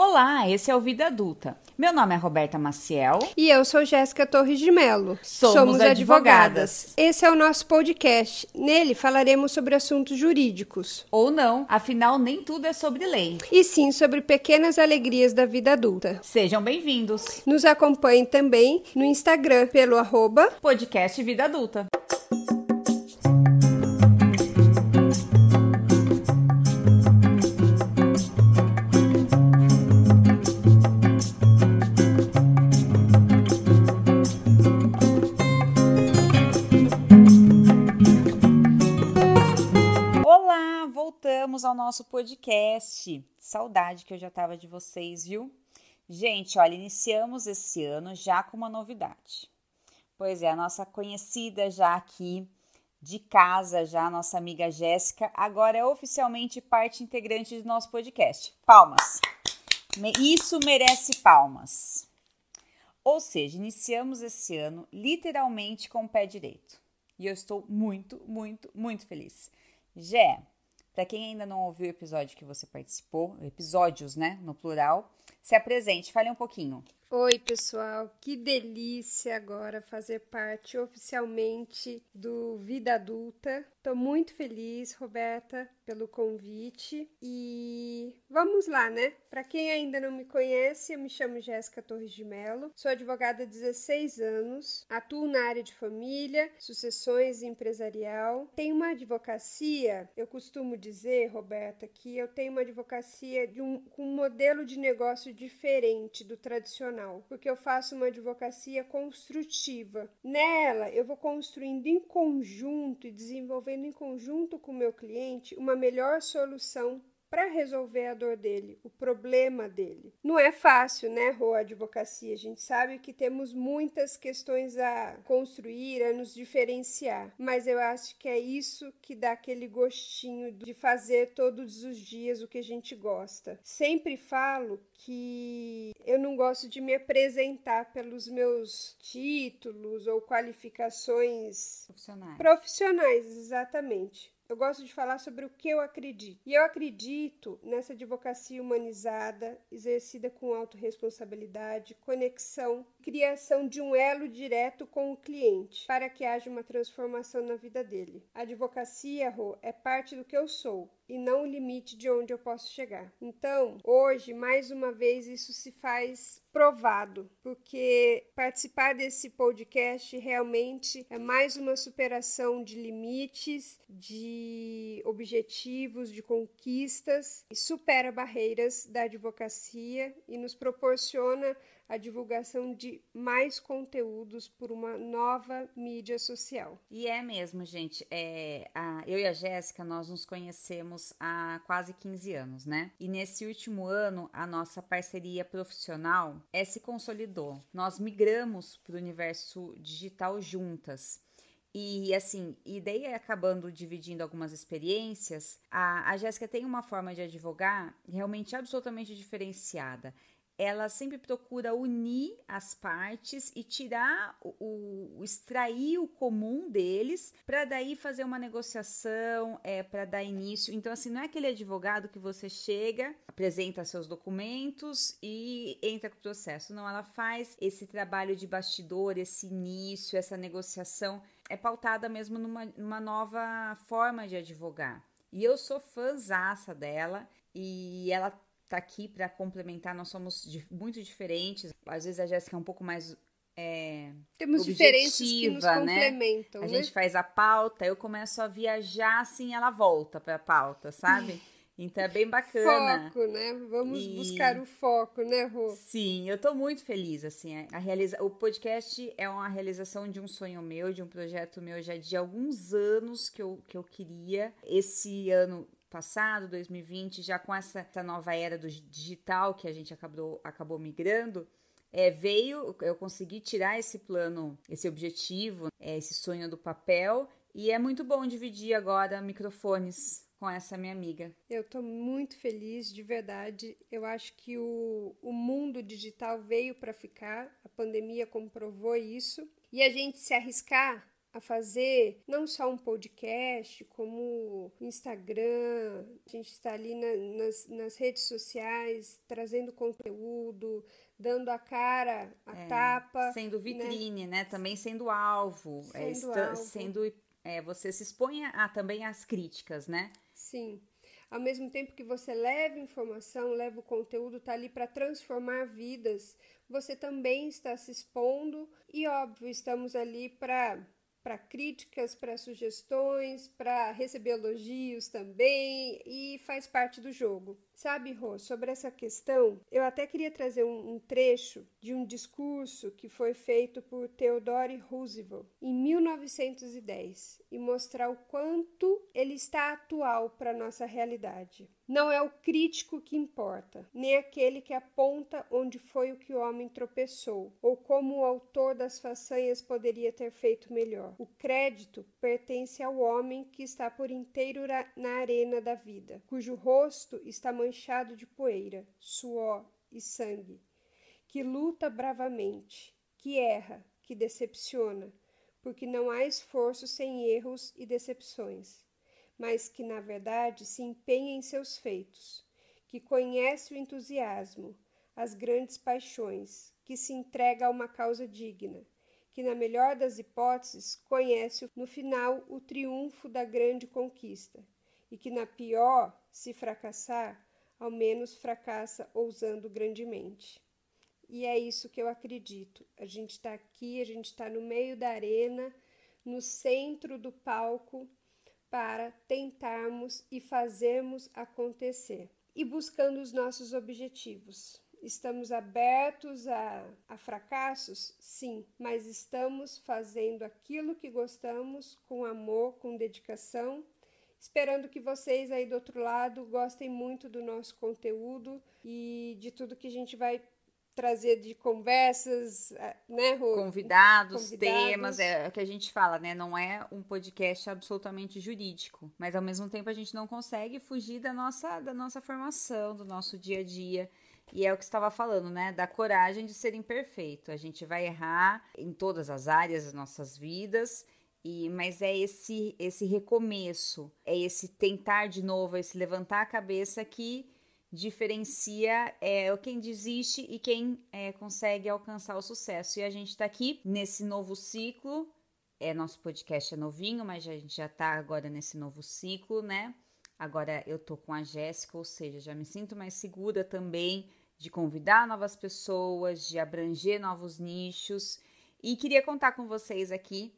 Olá, esse é o Vida Adulta. Meu nome é Roberta Maciel. E eu sou Jéssica Torres de Melo. Somos, Somos advogadas. advogadas. Esse é o nosso podcast. Nele falaremos sobre assuntos jurídicos. Ou não, afinal, nem tudo é sobre lei. E sim sobre pequenas alegrias da vida adulta. Sejam bem-vindos. Nos acompanhem também no Instagram pelo arroba podcast Vida Adulta. Voltamos ao nosso podcast. Saudade que eu já tava de vocês, viu? Gente, olha, iniciamos esse ano já com uma novidade. Pois é, a nossa conhecida já aqui de casa, já a nossa amiga Jéssica, agora é oficialmente parte integrante do nosso podcast. Palmas. Isso merece palmas. Ou seja, iniciamos esse ano literalmente com o pé direito. E eu estou muito, muito, muito feliz. Jé, para quem ainda não ouviu o episódio que você participou, episódios, né, no plural, se apresente, fale um pouquinho. Oi, pessoal, que delícia agora fazer parte oficialmente do Vida Adulta. Tô muito feliz, Roberta, pelo convite e vamos lá, né? Para quem ainda não me conhece, eu me chamo Jéssica Torres de Mello, sou advogada há 16 anos, atuo na área de família, sucessões empresarial. Tenho uma advocacia, eu costumo dizer, Roberta, que eu tenho uma advocacia de um, com um modelo de negócio diferente do tradicional profissional, porque eu faço uma advocacia construtiva. Nela, eu vou construindo em conjunto e desenvolvendo em conjunto com o meu cliente uma melhor solução para resolver a dor dele, o problema dele. Não é fácil, né, Rô, a advocacia. A gente sabe que temos muitas questões a construir, a nos diferenciar, mas eu acho que é isso que dá aquele gostinho de fazer todos os dias o que a gente gosta. Sempre falo que eu não gosto de me apresentar pelos meus títulos ou qualificações profissionais. Profissionais, exatamente. Eu gosto de falar sobre o que eu acredito. E eu acredito nessa advocacia humanizada, exercida com autorresponsabilidade, conexão, criação de um elo direto com o cliente, para que haja uma transformação na vida dele. A advocacia, Rô, é parte do que eu sou e não o limite de onde eu posso chegar. Então, hoje, mais uma vez, isso se faz provado, porque participar desse podcast realmente é mais uma superação de limites, de objetivos, de conquistas, e supera barreiras da advocacia e nos proporciona a divulgação de mais conteúdos por uma nova mídia social. E é mesmo, gente. É, a, eu e a Jéssica, nós nos conhecemos há quase 15 anos, né? E nesse último ano, a nossa parceria profissional é, se consolidou. Nós migramos para o universo digital juntas. E assim, e daí acabando dividindo algumas experiências, a, a Jéssica tem uma forma de advogar realmente absolutamente diferenciada ela sempre procura unir as partes e tirar o, o extrair o comum deles para daí fazer uma negociação, é para dar início. Então assim, não é aquele advogado que você chega, apresenta seus documentos e entra com o processo. Não, ela faz esse trabalho de bastidor, esse início, essa negociação é pautada mesmo numa, numa nova forma de advogar. E eu sou fãzaça dela e ela tá aqui para complementar. Nós somos muito diferentes. Às vezes a Jéssica é um pouco mais é, Temos diferenças que nos né? complementam. A né? gente faz a pauta, eu começo a viajar assim, ela volta para a pauta, sabe? Então é bem bacana. Foco, né? Vamos e... buscar o foco, né, Rô? Sim, eu tô muito feliz, assim. A realiza... O podcast é uma realização de um sonho meu, de um projeto meu já de alguns anos que eu, que eu queria. Esse ano passado, 2020, já com essa, essa nova era do digital que a gente acabou, acabou migrando, é, veio, eu consegui tirar esse plano, esse objetivo, é, esse sonho do papel, e é muito bom dividir agora microfones com essa minha amiga. Eu estou muito feliz, de verdade. Eu acho que o, o mundo digital veio para ficar, a pandemia comprovou isso, e a gente se arriscar a fazer não só um podcast, como Instagram, a gente está ali na, nas, nas redes sociais trazendo conteúdo, dando a cara, a é, tapa. Sendo né? vitrine, né? né? Também sendo alvo. É, sendo, é, alvo. sendo é, você se expõe a, também às críticas, né? Sim. Ao mesmo tempo que você leva informação, leva o conteúdo, tá ali para transformar vidas, você também está se expondo e, óbvio, estamos ali para para críticas, para sugestões, para receber elogios também e faz parte do jogo. Sabe, Rô, sobre essa questão, eu até queria trazer um, um trecho de um discurso que foi feito por Theodore Roosevelt em 1910 e mostrar o quanto ele está atual para nossa realidade. Não é o crítico que importa, nem aquele que aponta onde foi o que o homem tropeçou, ou como o autor das façanhas poderia ter feito melhor. O crédito pertence ao homem que está por inteiro na arena da vida, cujo rosto está de poeira, suor e sangue, que luta bravamente, que erra, que decepciona, porque não há esforço sem erros e decepções, mas que na verdade se empenha em seus feitos, que conhece o entusiasmo, as grandes paixões, que se entrega a uma causa digna, que na melhor das hipóteses conhece no final o triunfo da grande conquista, e que na pior, se fracassar, ao menos fracassa ousando grandemente. E é isso que eu acredito. A gente está aqui, a gente está no meio da arena, no centro do palco, para tentarmos e fazermos acontecer e buscando os nossos objetivos. Estamos abertos a, a, fracassos? Sim, mas estamos fazendo aquilo que gostamos com amor, com dedicação Esperando que vocês aí do outro lado gostem muito do nosso conteúdo e de tudo que a gente vai trazer de conversas, eh, né, Rô? Convidados, Convidados, temas, é o que a gente fala, né? Não é um podcast absolutamente jurídico, mas ao mesmo tempo a gente não consegue fugir da nossa, da nossa formação, do nosso dia a dia. E é o que estava falando, né? Da coragem de ser imperfeito. A gente vai errar em todas as áreas das nossas vidas e, mas é esse esse recomeço, é esse tentar de novo, esse levantar a cabeça que diferencia é, quem desiste e quem é, consegue alcançar o sucesso. E a gente está aqui nesse novo ciclo. É, nosso podcast é novinho, mas a gente já está agora nesse novo ciclo, né? Agora eu tô com a Jéssica, ou seja, já me sinto mais segura também de convidar novas pessoas, de abranger novos nichos. E queria contar com vocês aqui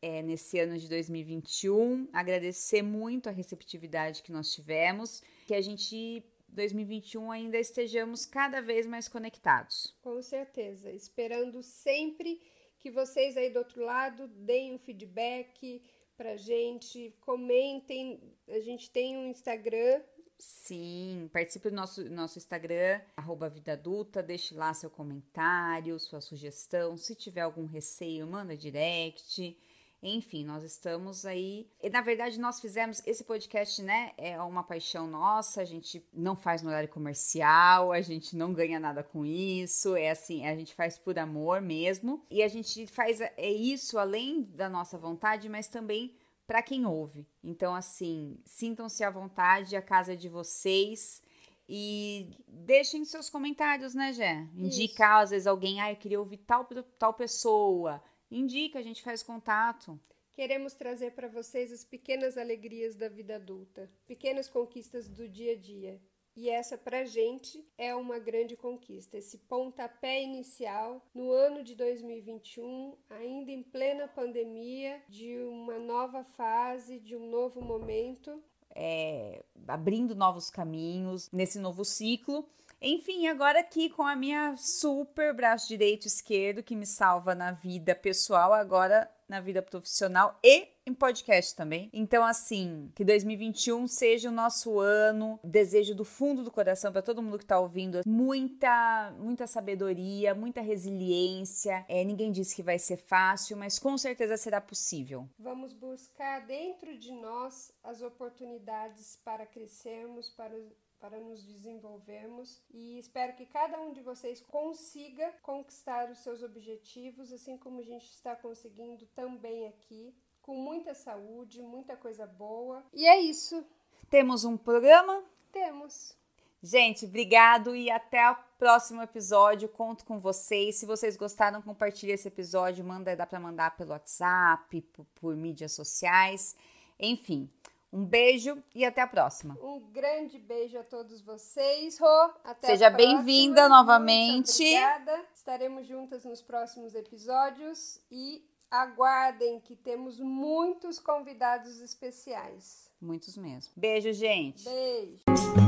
é, nesse ano de 2021. Agradecer muito a receptividade que nós tivemos, que a gente 2021 ainda estejamos cada vez mais conectados. Com certeza, esperando sempre que vocês aí do outro lado deem um feedback pra gente, comentem. A gente tem um Instagram. Sim, participe do nosso, nosso Instagram, arroba Vida Adulta, deixe lá seu comentário, sua sugestão. Se tiver algum receio, manda direct. Enfim, nós estamos aí. E, na verdade, nós fizemos esse podcast, né? É uma paixão nossa. A gente não faz no horário comercial, a gente não ganha nada com isso. É assim, a gente faz por amor mesmo. E a gente faz é isso além da nossa vontade, mas também para quem ouve. Então, assim, sintam-se à vontade, a casa é de vocês. E deixem seus comentários, né, Jé? Indicar, às vezes, alguém, ah, eu queria ouvir tal, tal pessoa Indica, a gente faz contato. Queremos trazer para vocês as pequenas alegrias da vida adulta, pequenas conquistas do dia a dia. E essa para a gente é uma grande conquista, esse pontapé inicial no ano de 2021, ainda em plena pandemia, de uma nova fase, de um novo momento. É, abrindo novos caminhos nesse novo ciclo enfim, agora aqui com a minha super braço direito e esquerdo que me salva na vida pessoal, agora na vida profissional e em podcast também. Então, assim, que 2021 seja o nosso ano. Desejo do fundo do coração para todo mundo que está ouvindo muita, muita sabedoria, muita resiliência. É, ninguém disse que vai ser fácil, mas com certeza será possível. Vamos buscar dentro de nós as oportunidades para crescermos, para para nos desenvolvermos e espero que cada um de vocês consiga conquistar os seus objetivos, assim como a gente está conseguindo também aqui, com muita saúde, muita coisa boa. E é isso. Temos um programa? Temos. Gente, obrigado e até o próximo episódio. Conto com vocês. Se vocês gostaram, compartilhe esse episódio. Manda, dá para mandar pelo WhatsApp, por, por mídias sociais. Enfim, um beijo e até a próxima. Um grande beijo a todos vocês. Rô, até Seja bem-vinda novamente. Muito obrigada. Estaremos juntas nos próximos episódios e aguardem que temos muitos convidados especiais. Muitos mesmo. Beijo, gente. Beijo.